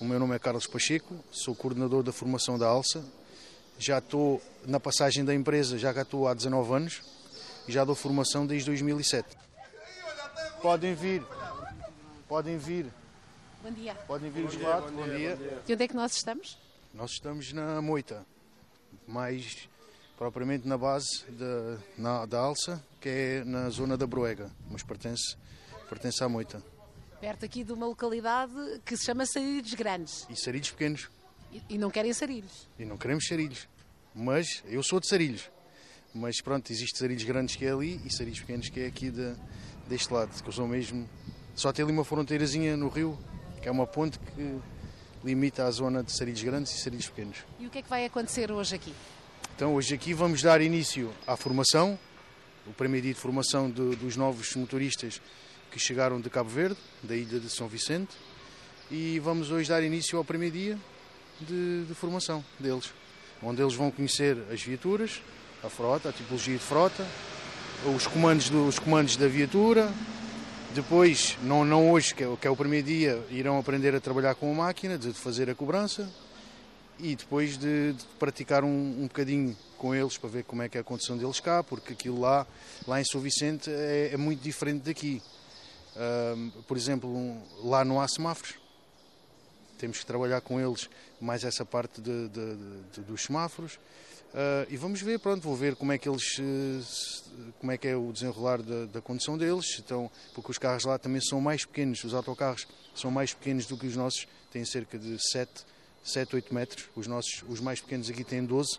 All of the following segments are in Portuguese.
O meu nome é Carlos Pacheco, sou coordenador da formação da Alça. Já estou na passagem da empresa, já cá estou há 19 anos e já dou formação desde 2007. Podem vir, podem vir, Bom dia. podem vir os lados. Bom dia. E onde é que nós estamos? Nós estamos na Moita, mais propriamente na base da, na- da Alça, que é na zona da Broega, mas pertence, pertence à Moita. Perto aqui de uma localidade que se chama Sarilhos Grandes. E sarilhos pequenos, E, e não querem sarilhos. e não queremos sarilhos. Mas eu sou de sarilhos. Mas pronto, existe sarilhos grandes que é ali e sarilhos pequenos que é aqui de, deste lado, que eu sou mesmo. Só tem ali uma fronteirazinha no rio, que é uma ponte que limita a zona de sarilhos grandes e sarilhos pequenos. E o que é que vai acontecer hoje aqui? Então hoje aqui vamos dar início à formação, o primeiro dia de formação de- dos novos motoristas que chegaram de Cabo Verde, da ilha de São Vicente, e vamos hoje dar início ao primeiro dia de, de formação deles, onde eles vão conhecer as viaturas, a frota, a tipologia de frota, os comandos, do- os comandos da viatura, depois, não, não hoje, que é, que é o primeiro dia, irão aprender a trabalhar com a máquina, de fazer a cobrança, e depois de, de praticar um, um bocadinho com eles para ver como é que é a condição deles cá, porque aquilo lá, lá em São Vicente é, é muito diferente daqui. Por exemplo, lá não há semáforos. Temos que trabalhar com eles mais essa parte de- de- de- dos semáforos. Ah, e vamos ver, pronto, vou ver como é que eles, eh, como é que é o desenrolar da, da condução deles, então, porque os carros lá também são mais pequenos, os autocarros são mais pequenos do que os nossos, têm cerca de 7, 7 8 metros, os nossos, os mais pequenos aqui têm 12,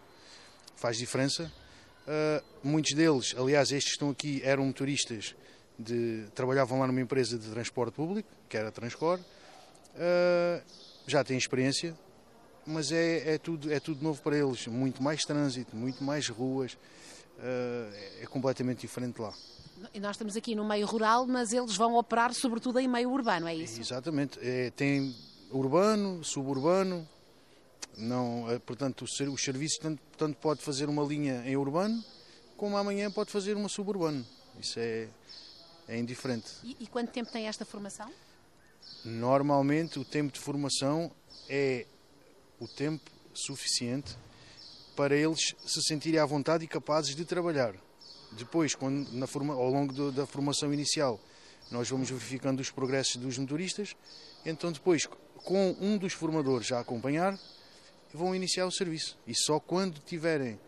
faz diferença. Ah, muitos deles, aliás, estes que estão aqui eram motoristas, de, trabalhavam lá numa empresa de transporte público, que era a Transcor, Ah, já têm experiência, mas é, é, tudo, é tudo novo para eles, muito mais trânsito, muito mais ruas, ah, é completamente diferente lá. E nós estamos aqui no meio rural, mas eles vão operar sobretudo em meio urbano, é isso? Exatamente, é, tem urbano, suburbano, não, é, portanto o ser- os serviços tanto, tanto pode fazer uma linha em urbano, como amanhã pode fazer uma suburbano, isso é, é indiferente. E, e quanto tempo tem esta formação? Normalmente o tempo de formação é o tempo suficiente para eles se sentirem à vontade e capazes de trabalhar. Depois, quando, na forma, ao longo do- da formação inicial, nós vamos verificando os progressos dos motoristas, então depois, com um dos formadores a acompanhar, vão iniciar o serviço. E só quando tiverem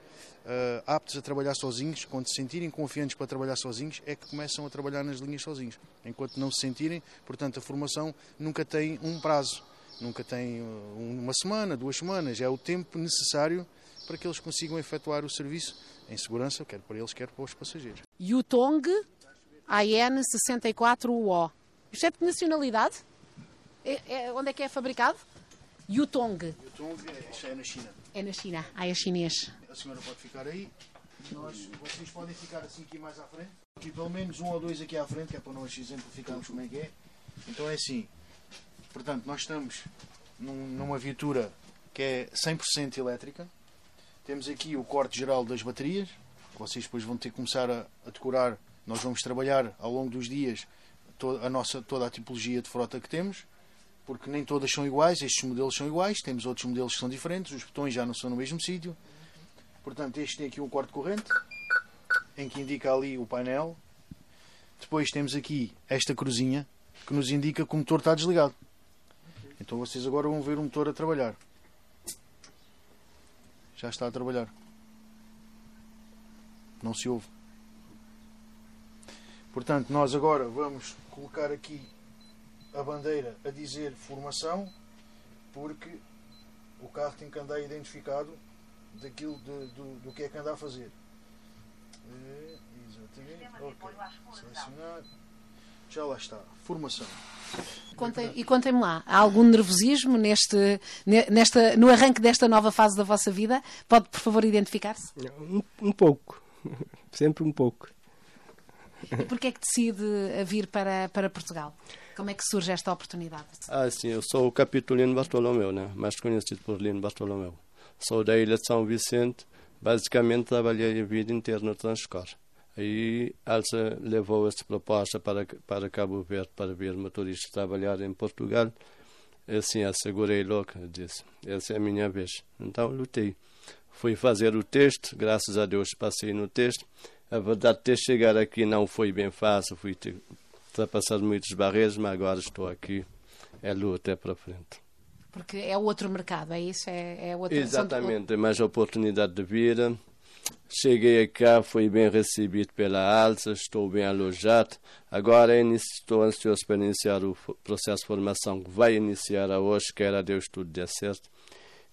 ah, aptos a trabalhar sozinhos, quando se sentirem confiantes para trabalhar sozinhos, é que começam a trabalhar nas linhas sozinhos. Enquanto não se sentirem, portanto, a formação nunca tem um prazo, nunca tem ah, uma semana, duas semanas, é o tempo necessário para que eles consigam efetuar o serviço em segurança, quer para eles, quer para os passageiros. Yutong AN 64UO. Isto é de nacionalidade? É- é- onde é que é fabricado? Yutong. Então, isto é na China. É na China. Ah, é chinês. A senhora pode ficar aí. Nós, vocês podem ficar assim aqui mais à frente. Aqui pelo menos um ou dois aqui à frente, que é para nós exemplificarmos como é que é. Então é assim. Portanto, nós estamos num- numa viatura que é 100% elétrica. Temos aqui o corte geral das baterias, vocês depois vão ter que começar a, a decorar. Nós vamos trabalhar ao longo dos dias to- a nossa, toda a tipologia de frota que temos, porque nem todas são iguais, estes modelos são iguais, temos outros modelos que são diferentes, os botões já não são no mesmo sítio. Portanto, este tem aqui um corte corrente, em que indica ali o painel. Depois temos aqui esta cruzinha, que nos indica que o motor está desligado. Então vocês agora vão ver o motor a trabalhar. Já está a trabalhar. Não se ouve. Portanto, nós agora vamos colocar aqui a bandeira a dizer formação, porque o carro tem que andar identificado daquilo de- do, do que é que anda a fazer. É, exatamente. Ok. Selecionar. Já lá está. Formação. Contem- e contem-me lá, há algum nervosismo neste, ne- nesta, no arranque desta nova fase da vossa vida? Pode, por favor, identificar-se? Um, um pouco. Sempre um pouco. E porquê é que decide a vir para, para Portugal? Como é que surge esta oportunidade? Ah, sim, eu sou o Capitolino Bartolomeu, né? mais conhecido por Lino Bartolomeu. Sou da Ilha de São Vicente, basicamente trabalhei a vida inteira no Transcor. Aí Alça levou essa proposta para, para Cabo Verde para ver motoristas trabalhar em Portugal Assim, assegurei logo, disse, essa é a minha vez. Então lutei. Fui fazer o teste, graças a Deus passei no teste. A verdade, ter chegar aqui não foi bem fácil, fui ter ultrapassado muitas barreiras, mas agora estou aqui, é luta, é para frente. Porque é outro mercado, é isso? É, é outra Exatamente, é mais oportunidade de vida. Cheguei cá, fui bem recebido pela Alça, estou bem alojado. Agora estou ansioso para iniciar o processo de formação que vai iniciar hoje, quero a Deus tudo dê certo,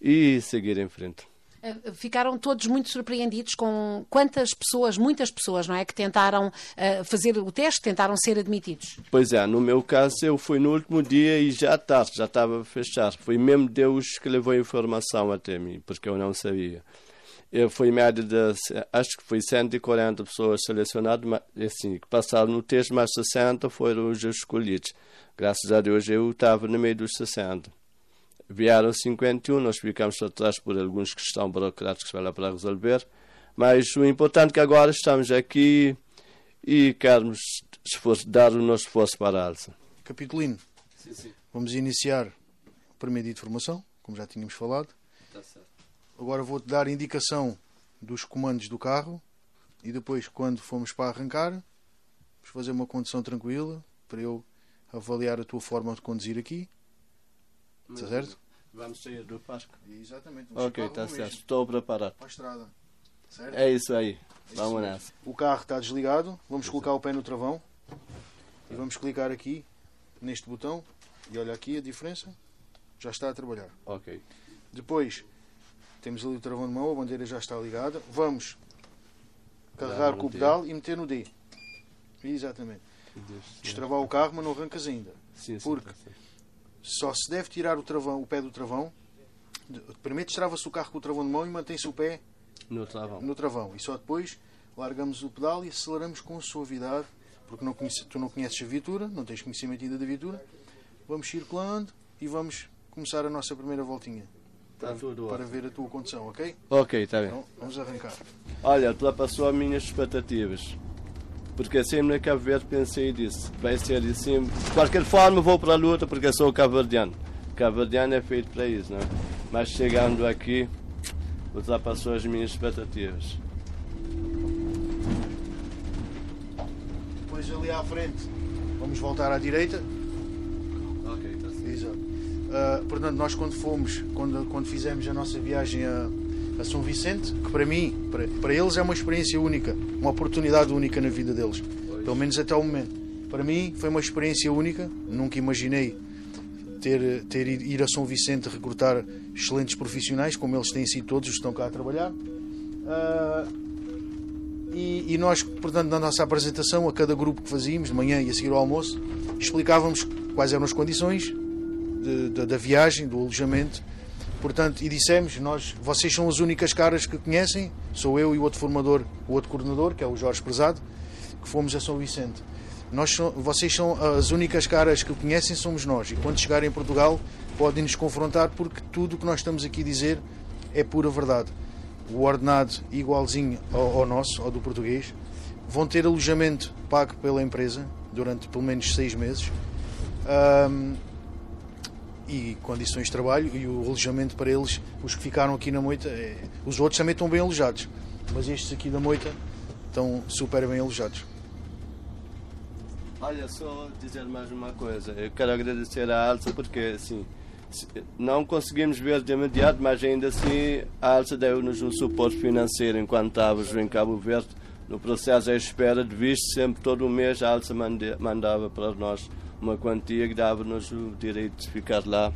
e seguir em frente. Eh, ficaram todos muito surpreendidos com quantas pessoas, muitas pessoas, não é, que tentaram uh, fazer o teste, tentaram ser admitidos. Pois é, no meu caso eu fui no último dia e já tarde, já estava a fechar. Foi mesmo Deus que levou a informação até mim, porque eu não sabia. Eu fui média de, acho que foi 140 pessoas selecionadas, mas, assim, que passaram no teste, mas 60 foram os escolhidos. Graças a Deus eu estava no meio dos 60. Vieram 51, nós ficamos atrás por alguns questões burocráticas para, para resolver, mas o importante é que agora estamos aqui e queremos esforço, dar o nosso esforço para a Alça. Capitulino, sim, sim. vamos iniciar o primeiro dia de formação, como já tínhamos falado. Certo. Agora vou-te dar indicação dos comandos do carro e depois, quando formos para arrancar, vamos fazer uma condução tranquila para eu avaliar a tua forma de conduzir aqui Está certo? Vamos sair do Páscoa. Exatamente. Ok, está certo. Estou preparado. Para a estrada. Certo? É isso aí. É vamos nessa. O carro está desligado. Vamos colocar o pé no travão. E vamos clicar aqui neste botão. E olha aqui a diferença. Já está a trabalhar. Ok. Depois temos ali o travão de mão. A bandeira já está ligada. Vamos carregar com o pedal e meter no D. Exatamente. Destravar o carro, mas não arrancas ainda. Sim, sim, porque só se deve tirar o travão, o pé do travão. Primeiro destrava-se o carro com o travão de mão e mantém-se o pé no travão. no travão. E só depois largamos o pedal e aceleramos com suavidade, porque não conhece, tu não conheces a viatura, não tens conhecimento ainda da viatura. Vamos circulando e vamos começar a nossa primeira voltinha. Está para, tudo para ver a tua condição, ok? Ok, está bem. Então, vamos arrancar. Olha, ultrapassou as minhas expectativas porque sempre na Cabo Verde pensei disso. Vai ser assim. De qualquer forma, vou para a luta porque sou cabo-verdiano. Cabo-verdiano é feito para isso, não é? Mas chegando aqui, ultrapassou as minhas expectativas. Depois ali à frente, vamos voltar à direita. Ok, está certo. Exato. Uh, portanto, nós quando fomos, quando, quando fizemos a nossa viagem a a São Vicente, que para mim, para, para eles é uma experiência única, uma oportunidade única na vida deles, pelo menos até o momento. Para mim foi uma experiência única, nunca imaginei ter, ter ir a São Vicente recrutar excelentes profissionais, como eles têm sido todos os que estão cá a trabalhar. Uh, e, e, nós, portanto, na nossa apresentação, a cada grupo que fazíamos, de manhã e a seguir ao almoço, explicávamos quais eram as condições de, de, da viagem, do alojamento Portanto, e dissemos, nós, vocês são as únicas caras que conhecem, sou eu e o outro formador, o outro coordenador, que é o Jorge Prezado, que fomos a São Vicente. Nós, vocês são as únicas caras que conhecem, somos nós. E quando chegarem em Portugal, podem nos confrontar, porque tudo o que nós estamos aqui a dizer é pura verdade. O ordenado igualzinho ao, ao nosso, ao do português. Vão ter alojamento pago pela empresa durante pelo menos seis meses. Um, e condições de trabalho e o alojamento para eles, os que ficaram aqui na Moita, é... os outros também estão bem alojados, mas estes aqui da Moita estão super bem alojados. Olha, só dizer mais uma coisa, eu quero agradecer à Alça porque assim, não conseguimos ver de imediato, mas ainda assim a Alça deu-nos um suporte financeiro enquanto estávamos em Cabo Verde. No processo à espera de visto, sempre todo o mês a Alça mandava para nós uma quantia que dava-nos o direito de ficar lá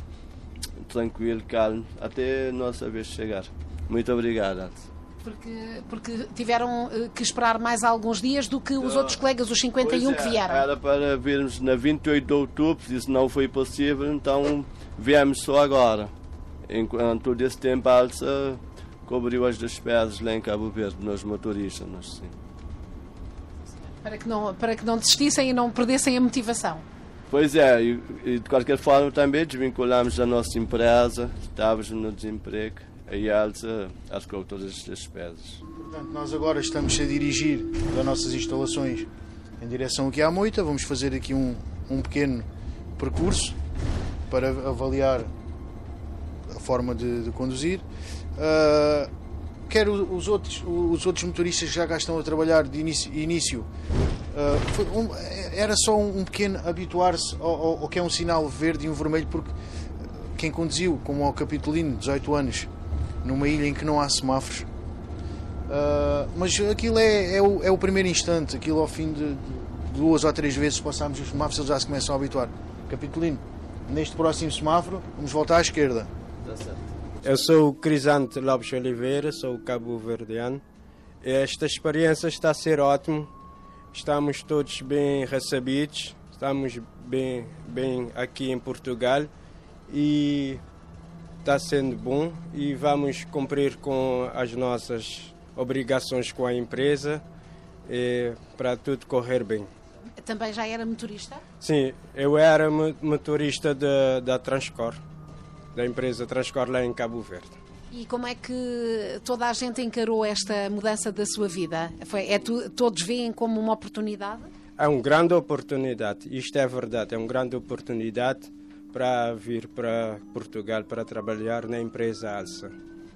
tranquilo, calmo, até a nossa vez chegar. Muito obrigado, Porque, porque tiveram eh, que esperar mais alguns dias do que os outros colegas, os 51 é, que vieram. Era para virmos na 28 de outubro, isso não foi possível, então viemos só agora. Enquanto todo esse tempo a Alça cobriu as despesas lá em Cabo Verde, nos motoristas. Nós, sim. Para que, não, para que não desistissem e não perdessem a motivação. Pois é, e, e, de qualquer forma também desvinculamos a nossa empresa, estávamos no desemprego, a Alza arcou todas as despesas. Portanto, nós agora estamos a dirigir das nossas instalações em direção aqui à Moita, vamos fazer aqui um, um pequeno percurso para avaliar a forma de, de conduzir. Uh, quer os outros, os outros motoristas que já cá estão a trabalhar de início, início uh, um, era só um, pequeno habituar-se ao, ao, ao, que é um sinal verde e um vermelho, porque quem conduziu, como ao Capitolino, 18 anos, numa ilha em que não há semáforos, uh, mas aquilo é, é, o, é o primeiro instante, aquilo ao fim de, de duas ou três vezes passamos os semáforos, eles já se começam a habituar. Capitolino, neste próximo semáforo, vamos voltar à esquerda. Eu sou o Crisante Lopes Oliveira, sou cabo-verdiano. Esta experiência está a ser ótima. Estamos todos bem recebidos, estamos bem, bem aqui em Portugal e está sendo bom e vamos cumprir com as nossas obrigações com a empresa para tudo correr bem. Também já era motorista? Sim, eu era motorista da Transcor, da empresa Transcor lá em Cabo Verde. E como é que toda a gente encarou esta mudança da sua vida? Foi, é tu, todos veem como uma oportunidade? É uma grande oportunidade, isto é verdade, é uma grande oportunidade para vir para Portugal para trabalhar na empresa Alsa.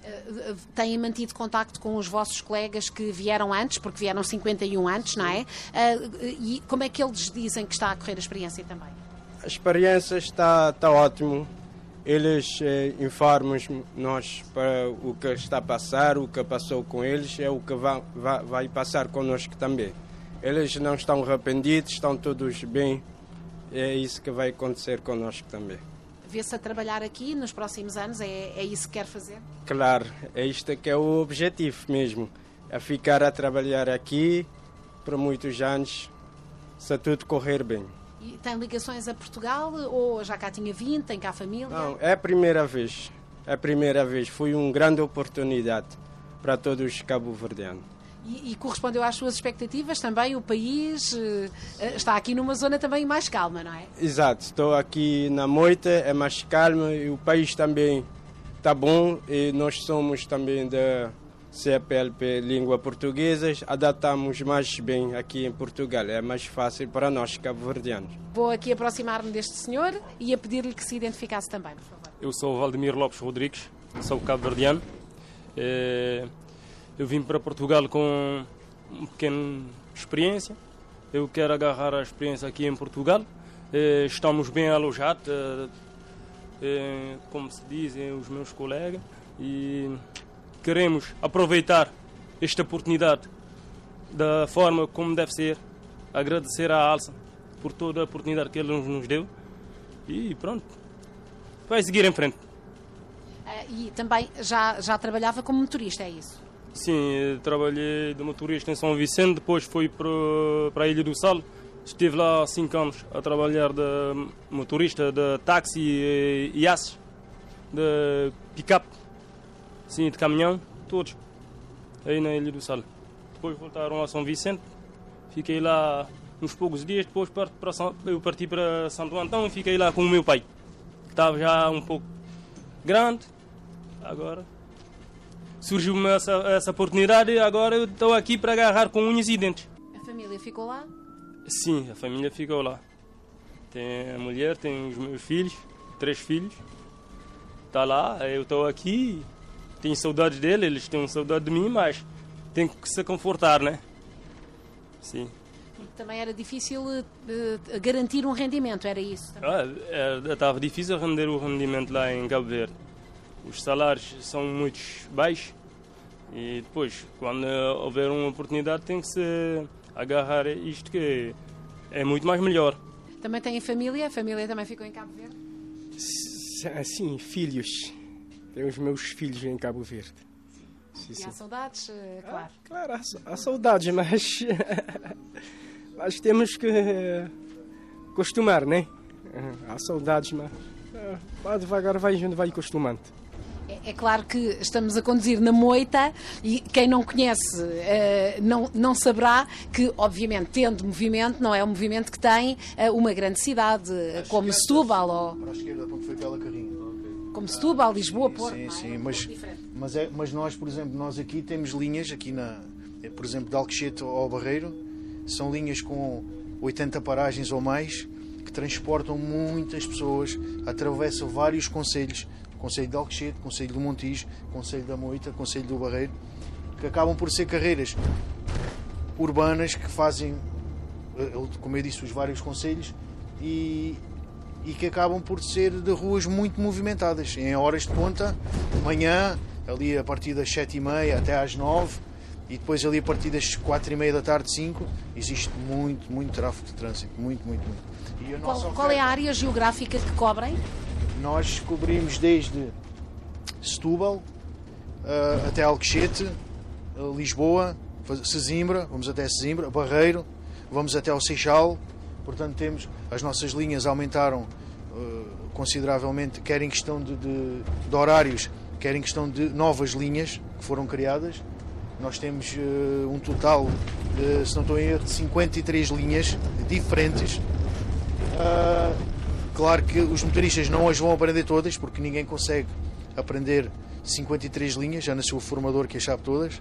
Eh, têm mantido contacto com os vossos colegas que vieram antes, porque vieram 51 antes, não é? Eh, e como é que eles dizem que está a correr a experiência também? A experiência está, está ótimo. Eles eh, informam-nos para o que está a passar, o que passou com eles, é o que vai, vai, vai passar connosco também. Eles não estão arrependidos, estão todos bem. É isso que vai acontecer connosco também vê-se a trabalhar aqui nos próximos anos? É, é isso que quer fazer? Claro, é isto que é o objetivo mesmo. É ficar a trabalhar aqui por muitos anos, se tudo correr bem. E tem ligações a Portugal ou já cá tinha vindo, tem cá a família? Não, é a primeira vez. É a primeira vez. Foi uma grande oportunidade para todos os cabo-verdianos. E, e, correspondeu às suas expectativas também? O país uh, está aqui numa zona também mais calma, não é? Exato, estou aqui na Moita, é mais calma e o país também está bom e nós somos também da CPLP Língua Portuguesa, adaptamos mais bem aqui em Portugal, é mais fácil para nós cabo-verdianos. Vou aqui aproximar-me deste senhor e a pedir-lhe que se identificasse também, por favor. Eu sou o Valdemir Lopes Rodrigues, sou cabo-verdiano. É eu vim para Portugal com uma pequena experiência. Eu quero agarrar a experiência aqui em Portugal. Eh, estamos bem alojados, eh, eh, como se dizem os meus colegas, e queremos aproveitar esta oportunidade da forma como deve ser. Agradecer à Alça por toda a oportunidade que ele nos deu. E pronto, vai seguir em frente. e também já, já trabalhava como motorista, é isso? Sim, trabalhei de motorista em São Vicente, depois fui para, para a Ilha do Sal. Estive lá há 5 anos a trabalhar de motorista de táxi e IAS, de pick-up, sim, de caminhão, todos, aí na Ilha do Sal. Depois voltaram a São Vicente, fiquei lá uns poucos dias, depois para, eu parti para Santo Antão e fiquei lá com o meu pai, que estava já um pouco grande, agora surgiu-me essa, essa oportunidade e agora eu estou aqui para agarrar com unhas e dentes. A família ficou lá? Sim, a família ficou lá. Tem a mulher, tem os meus filhos, três filhos. Está lá, eu estou aqui, tenho saudade dele, eles têm saudade de mim, mas tem que se confortar, né? Sim. Também era difícil uh, garantir um rendimento, era isso? Ah, estava difícil render o rendimento lá em Cabo Verde os salários são muito baixos e depois, quando houver uma oportunidade, tem que se agarrar a isto que é muito mais melhor. Também tem família? A família também ficou em Cabo Verde? Sim, filhos. Tenho os meus filhos em Cabo Verde. Sim, e há saudades, eh, claro. Ah, claro, há, há saudades, mas, mas temos que acostumar, né? Há saudades, mas uh, devagar vai, vai acostumando. É, é claro que estamos a conduzir na moita e quem não conhece uh, não, não saberá que, obviamente, tendo movimento, não é um movimento que tem uh, uma grande cidade, uh, como Setúbal. Ou... Para a esquerda, onde foi aquela carrinha. Como Setúbal, Lisboa, Porto. Sim, é? sim, mas, mas, é, mas nós, por exemplo, nós aqui temos linhas, aqui na, por exemplo, de Alcochete ao Barreiro, são linhas com 80 paragens ou mais que transportam muitas pessoas, atravessam vários conselhos, Conselho de Alcochete, Conselho do Montijo, Conselho da Moita, Conselho do Barreiro, que acabam por ser carreiras urbanas que fazem, eh, como eu disse, os vários conselhos e, e que acabam por ser de ruas muito movimentadas, em horas de ponta, manhã, ali a partir das 7h30 até às 9 e depois ali a partir das 4h30 da tarde, 5, existe muito, muito tráfego de trânsito, muito, muito, muito. Qual, qual, é a área geográfica que cobrem? Nós cobrimos desde Setúbal uh, até Alcochete, uh, Lisboa, Sesimbra, vamos até Sesimbra, Barreiro, vamos até ao Seixal, portanto temos, as nossas linhas aumentaram uh, consideravelmente, quer em questão de, de, de, horários, quer em questão de novas linhas que foram criadas. Nós temos uh, um total, de, se não estou em erro, de 53 linhas diferentes. Uh, claro que os motoristas não as vão aprender todas, porque ninguém consegue aprender 53 linhas, já nasceu o formador que as sabe todas.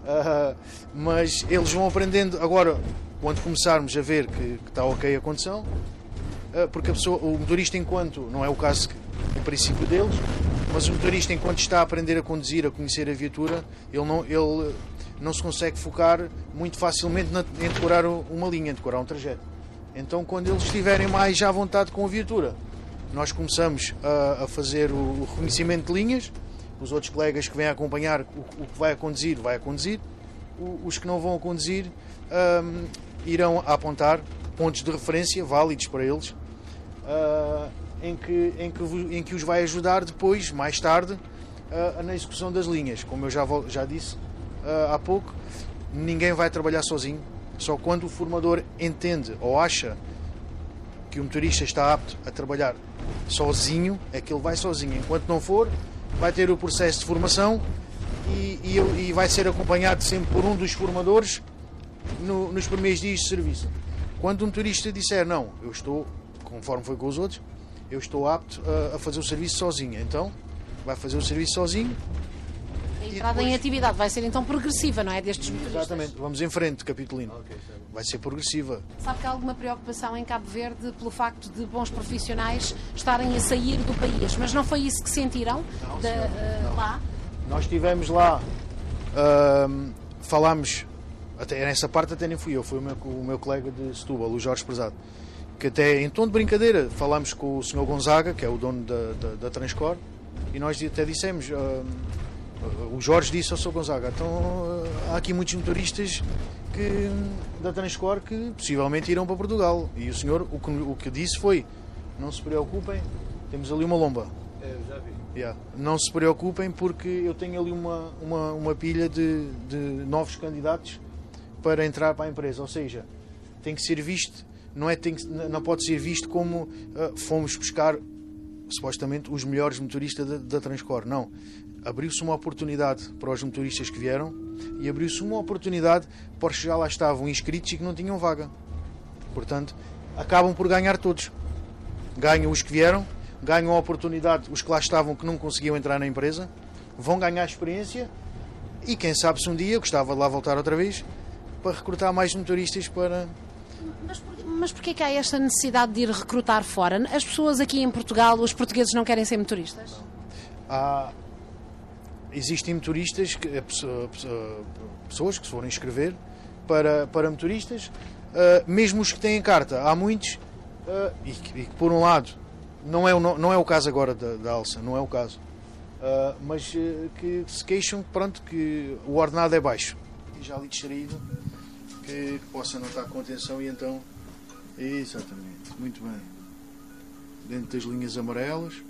Uh, mas eles vão aprendendo. Agora quando começarmos a ver que, que está ok a condição uh, porque a pessoa, o motorista enquanto não é o caso em princípio deles mas o motorista enquanto está a aprender a conduzir a conhecer a viatura ele não, ele não se consegue focar muito facilmente na, em decorar uma linha, em decorar um trajeto. Então quando eles estiverem mais à vontade com a viatura nós começamos a, a fazer o, o reconhecimento de linhas os outros colegas que vêm acompanhar o, o que vai a conduzir, vai a conduzir, o, os que não vão a conduzir um, irão apontar pontos de referência válidos para eles, uh, em, que, em, que, em que os vai ajudar depois, mais tarde, uh, na execução das linhas. Como eu já, já disse uh, há pouco, ninguém vai trabalhar sozinho, só quando o formador entende ou acha que o motorista está apto a trabalhar sozinho, é que ele vai sozinho. Enquanto não for, vai ter o processo de formação e, e, e vai ser acompanhado sempre por um dos formadores no, nos primeiros dias de serviço. Quando um turista disser não, eu estou, conforme foi com os outros, eu estou apto a, a fazer o serviço sozinho, então vai fazer o serviço sozinho. A entrada depois... em atividade vai ser então progressiva, não é? Destes motoristas. Exatamente, vamos em frente, Capitolino. Vai ser progressiva. Sabe que há alguma preocupação em Cabo Verde pelo facto de bons profissionais estarem a sair do país, mas não foi isso que sentiram não, de, uh, lá? Nós estivemos lá, uh, falámos, até nessa parte até nem fui eu, foi o meu, o meu colega de Setúbal, o Jorge Prezado, que até em tom de brincadeira falámos com o Sr. Gonzaga, que é o dono da, da, da Transcor, e nós até dissemos, uh, o Jorge disse ao Sr. Gonzaga, então há aqui muitos motoristas que, da Transcor que possivelmente irão para Portugal. E o senhor o que, o que disse foi: não se preocupem, temos ali uma lomba. É, já vi. Yeah. Não se preocupem porque eu tenho ali uma, uma, uma pilha de, de novos candidatos para entrar para a empresa. Ou seja, tem que ser visto, não, é, tem que, não pode ser visto como uh, fomos buscar supostamente os melhores motoristas da, da Transcor. Não. Abriu-se uma oportunidade para os motoristas que vieram e abriu-se uma oportunidade para os que já lá estavam inscritos e que não tinham vaga. Portanto, acabam por ganhar todos. Ganham os que vieram, ganham a oportunidade os que lá estavam que não conseguiam entrar na empresa, vão ganhar experiência e quem sabe se um dia gostava de lá voltar outra vez para recrutar mais motoristas para. Mas, por, mas porquê que há esta necessidade de ir recrutar fora? As pessoas aqui em Portugal, os portugueses não querem ser motoristas? Há, existem motoristas, eh, pessoas que se forem inscrever para, para motoristas, eh, mesmo os que têm carta. Há muitos, eh, e que, por um lado, não é o, não é o caso agora da, da Alça, não é o caso, mas que se queixam pronto, que o ordenado é baixo. E já ali distraído, que, que possa não estar com atenção e então. Exatamente, muito bem. Dentro das linhas amarelas.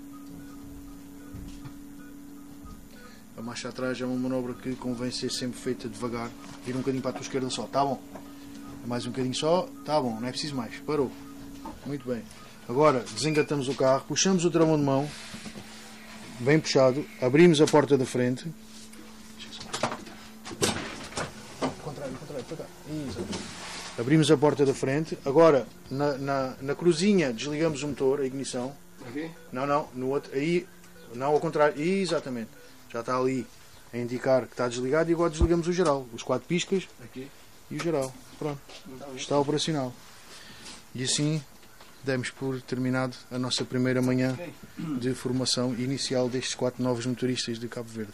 A marcha atrás é uma manobra que convém ser sempre feita devagar. Vira um bocadinho para a tua esquerda só, tá bom? Mais um bocadinho só, tá bom, não é preciso mais. Parou. Muito bem. Agora desengatamos o carro, puxamos o travão de mão, bem puxado, abrimos a porta da frente. Contrário, contrário, para cá. Isso. Abrimos a porta da frente. Agora, na, na, na cruzinha, desligamos o motor, a ignição. Aqui? Não, não, no outro. Aí, não, ao contrário. Exatamente já está ali a indicar que está desligado e agora desligamos o geral, os quatro piscas Aqui. e o geral. Pronto, está operacional. E assim demos por terminado a nossa primeira manhã de formação inicial destes quatro novos motoristas de Cabo Verde.